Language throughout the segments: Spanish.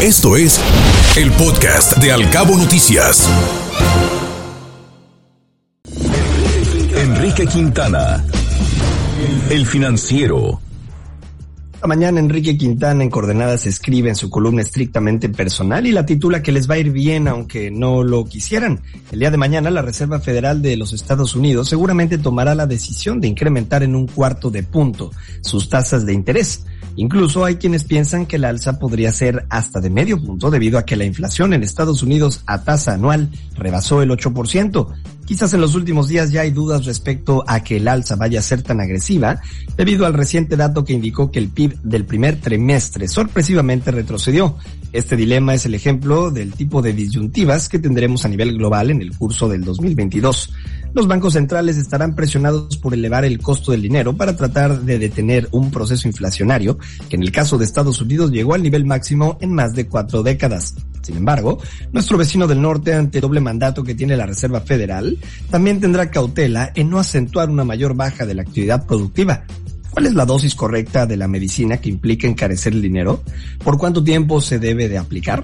Esto es el podcast de Alcabo Noticias. Enrique Quintana. El financiero. Mañana Enrique Quintana en Coordenadas escribe en su columna estrictamente personal y la titula que les va a ir bien aunque no lo quisieran. El día de mañana la Reserva Federal de los Estados Unidos seguramente tomará la decisión de incrementar en un cuarto de punto sus tasas de interés. Incluso hay quienes piensan que la alza podría ser hasta de medio punto debido a que la inflación en Estados Unidos a tasa anual rebasó el 8%. Quizás en los últimos días ya hay dudas respecto a que el alza vaya a ser tan agresiva debido al reciente dato que indicó que el PIB del primer trimestre sorpresivamente retrocedió. Este dilema es el ejemplo del tipo de disyuntivas que tendremos a nivel global en el curso del 2022 los bancos centrales estarán presionados por elevar el costo del dinero para tratar de detener un proceso inflacionario que en el caso de Estados Unidos llegó al nivel máximo en más de cuatro décadas. Sin embargo, nuestro vecino del norte, ante doble mandato que tiene la Reserva Federal, también tendrá cautela en no acentuar una mayor baja de la actividad productiva, ¿Cuál es la dosis correcta de la medicina que implica encarecer el dinero? ¿Por cuánto tiempo se debe de aplicar?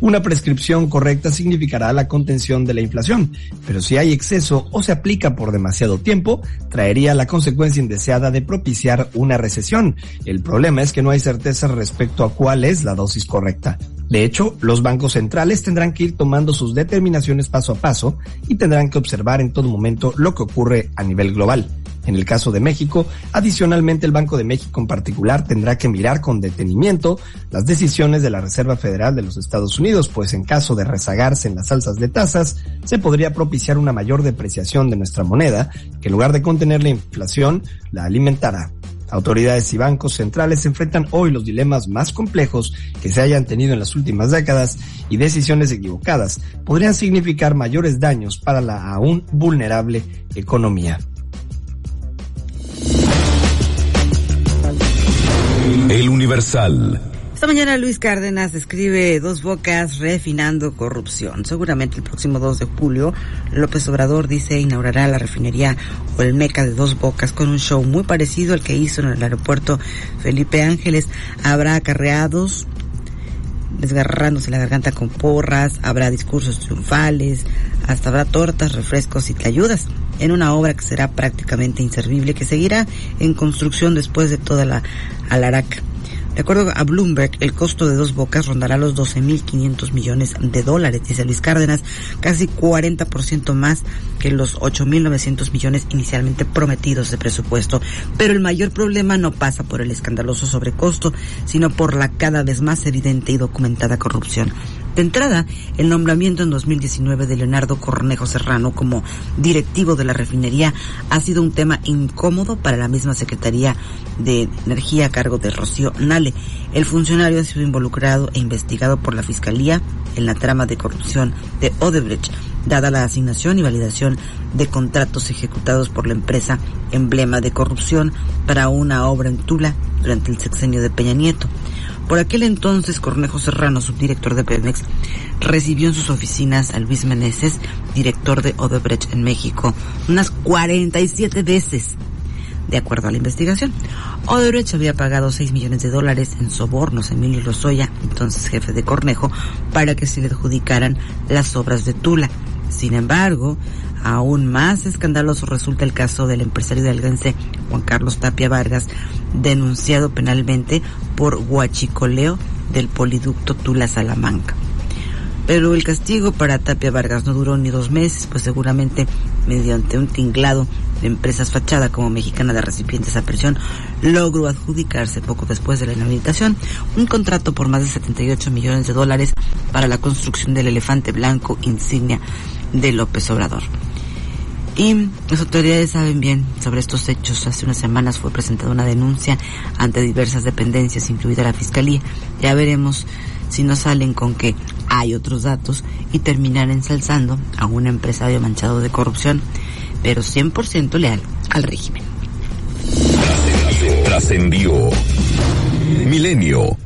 Una prescripción correcta significará la contención de la inflación, pero si hay exceso o se aplica por demasiado tiempo, traería la consecuencia indeseada de propiciar una recesión. El problema es que no hay certeza respecto a cuál es la dosis correcta. De hecho, los bancos centrales tendrán que ir tomando sus determinaciones paso a paso y tendrán que observar en todo momento lo que ocurre a nivel global. En el caso de México, adicionalmente el Banco de México en particular tendrá que mirar con detenimiento las decisiones de la Reserva Federal de los Estados Unidos, pues en caso de rezagarse en las alzas de tasas, se podría propiciar una mayor depreciación de nuestra moneda, que en lugar de contener la inflación, la alimentará. Autoridades y bancos centrales enfrentan hoy los dilemas más complejos que se hayan tenido en las últimas décadas y decisiones equivocadas podrían significar mayores daños para la aún vulnerable economía. El Universal. Esta mañana Luis Cárdenas escribe Dos Bocas refinando corrupción. Seguramente el próximo 2 de julio López Obrador dice inaugurará la refinería o el Meca de Dos Bocas con un show muy parecido al que hizo en el aeropuerto Felipe Ángeles. Habrá acarreados desgarrándose la garganta con porras, habrá discursos triunfales, hasta habrá tortas, refrescos y te ayudas en una obra que será prácticamente inservible, que seguirá en construcción después de toda la alaraca. De acuerdo a Bloomberg, el costo de dos bocas rondará los 12.500 millones de dólares, dice Luis Cárdenas, casi 40% más que los 8.900 millones inicialmente prometidos de presupuesto. Pero el mayor problema no pasa por el escandaloso sobrecosto, sino por la cada vez más evidente y documentada corrupción. De entrada, el nombramiento en 2019 de Leonardo Cornejo Serrano como directivo de la refinería ha sido un tema incómodo para la misma Secretaría de Energía a cargo de Rocío Nale. El funcionario ha sido involucrado e investigado por la Fiscalía en la trama de corrupción de Odebrecht, dada la asignación y validación de contratos ejecutados por la empresa emblema de corrupción para una obra en Tula durante el sexenio de Peña Nieto. Por aquel entonces, Cornejo Serrano, subdirector de Pemex, recibió en sus oficinas a Luis Meneses, director de Odebrecht en México, unas 47 veces. De acuerdo a la investigación, Odebrecht había pagado 6 millones de dólares en sobornos a Emilio Lozoya, entonces jefe de Cornejo, para que se le adjudicaran las obras de Tula. Sin embargo, aún más escandaloso resulta el caso del empresario de Algense Juan Carlos Tapia Vargas, denunciado penalmente por huachicoleo del poliducto Tula-Salamanca. Pero el castigo para Tapia Vargas no duró ni dos meses, pues seguramente mediante un tinglado de empresas fachada como Mexicana de Recipientes a Presión, logró adjudicarse poco después de la inhabilitación un contrato por más de 78 millones de dólares para la construcción del elefante blanco insignia de López Obrador. Y las autoridades saben bien sobre estos hechos. Hace unas semanas fue presentada una denuncia ante diversas dependencias, incluida la Fiscalía. Ya veremos si no salen con que hay otros datos y terminan ensalzando a un empresario manchado de corrupción, pero 100% leal al régimen. Trascendió. Milenio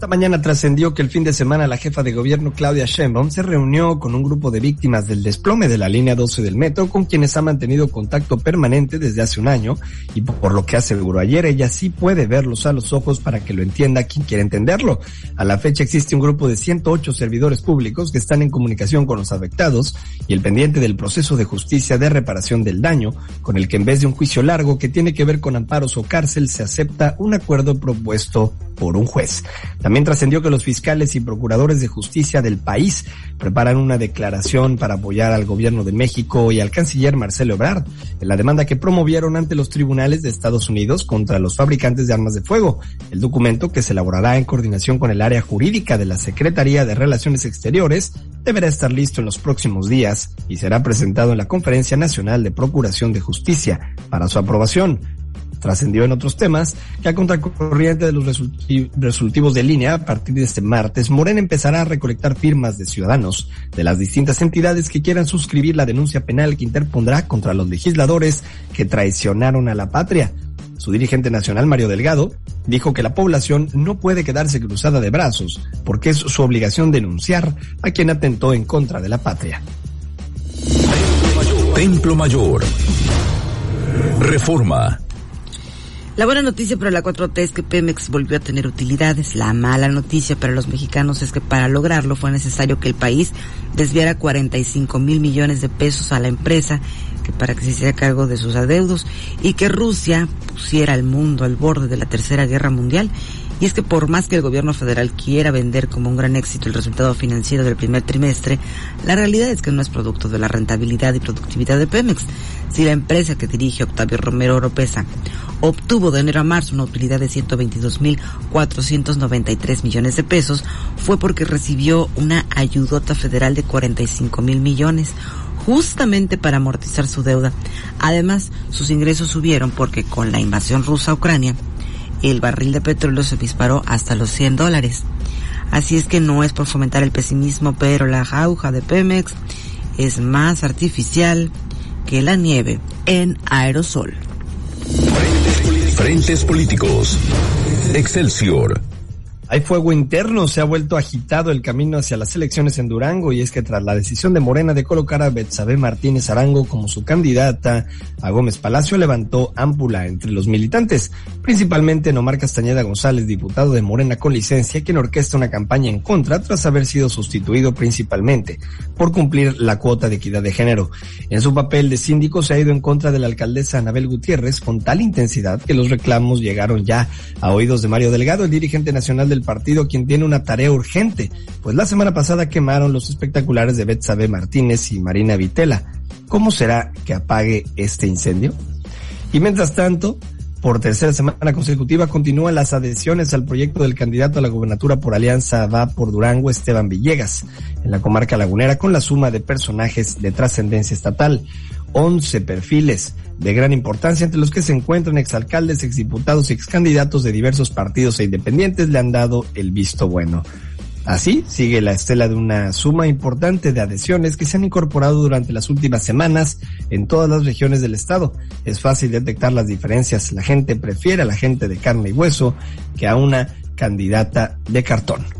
Esta mañana trascendió que el fin de semana la jefa de gobierno Claudia Sheinbaum se reunió con un grupo de víctimas del desplome de la línea 12 del metro con quienes ha mantenido contacto permanente desde hace un año y por lo que aseguró ayer ella sí puede verlos a los ojos para que lo entienda quien quiera entenderlo. A la fecha existe un grupo de 108 servidores públicos que están en comunicación con los afectados y el pendiente del proceso de justicia de reparación del daño con el que en vez de un juicio largo que tiene que ver con amparos o cárcel se acepta un acuerdo propuesto por un juez. También trascendió que los fiscales y procuradores de justicia del país preparan una declaración para apoyar al gobierno de México y al canciller Marcelo Ebrard en la demanda que promovieron ante los tribunales de Estados Unidos contra los fabricantes de armas de fuego. El documento, que se elaborará en coordinación con el área jurídica de la Secretaría de Relaciones Exteriores, deberá estar listo en los próximos días y será presentado en la Conferencia Nacional de Procuración de Justicia para su aprobación trascendió en otros temas que a contracorriente de los resultivos de línea, a partir de este martes, Morena empezará a recolectar firmas de ciudadanos de las distintas entidades que quieran suscribir la denuncia penal que interpondrá contra los legisladores que traicionaron a la patria. Su dirigente nacional, Mario Delgado, dijo que la población no puede quedarse cruzada de brazos, porque es su obligación denunciar a quien atentó en contra de la patria. Templo Mayor. Reforma. La buena noticia para la 4T es que Pemex volvió a tener utilidades. La mala noticia para los mexicanos es que para lograrlo fue necesario que el país desviara 45 mil millones de pesos a la empresa que para que se hiciera cargo de sus adeudos y que Rusia pusiera al mundo al borde de la tercera guerra mundial y es que por más que el gobierno federal quiera vender como un gran éxito el resultado financiero del primer trimestre, la realidad es que no es producto de la rentabilidad y productividad de Pemex. Si la empresa que dirige Octavio Romero Oropesa obtuvo de enero a marzo una utilidad de 122.493 millones de pesos, fue porque recibió una ayudota federal de 45 mil millones justamente para amortizar su deuda. Además, sus ingresos subieron porque con la invasión rusa a Ucrania, el barril de petróleo se disparó hasta los 100 dólares. Así es que no es por fomentar el pesimismo, pero la jauja de Pemex es más artificial que la nieve en aerosol. Frentes políticos. Excelsior. Hay fuego interno, se ha vuelto agitado el camino hacia las elecciones en Durango y es que tras la decisión de Morena de colocar a Betsabe Martínez Arango como su candidata, a Gómez Palacio levantó ámpula entre los militantes, principalmente Nomar Castañeda González, diputado de Morena con licencia, quien orquesta una campaña en contra tras haber sido sustituido principalmente por cumplir la cuota de equidad de género. En su papel de síndico se ha ido en contra de la alcaldesa Anabel Gutiérrez con tal intensidad que los reclamos llegaron ya a oídos de Mario Delgado, el dirigente nacional partido quien tiene una tarea urgente, pues la semana pasada quemaron los espectaculares de Betsabe Martínez y Marina Vitela. ¿Cómo será que apague este incendio? Y mientras tanto, por tercera semana consecutiva continúan las adhesiones al proyecto del candidato a la gubernatura por Alianza Va por Durango, Esteban Villegas, en la comarca lagunera con la suma de personajes de trascendencia estatal. 11 perfiles de gran importancia, entre los que se encuentran exalcaldes, exdiputados y excandidatos de diversos partidos e independientes, le han dado el visto bueno. Así sigue la estela de una suma importante de adhesiones que se han incorporado durante las últimas semanas en todas las regiones del estado. Es fácil detectar las diferencias. La gente prefiere a la gente de carne y hueso que a una candidata de cartón.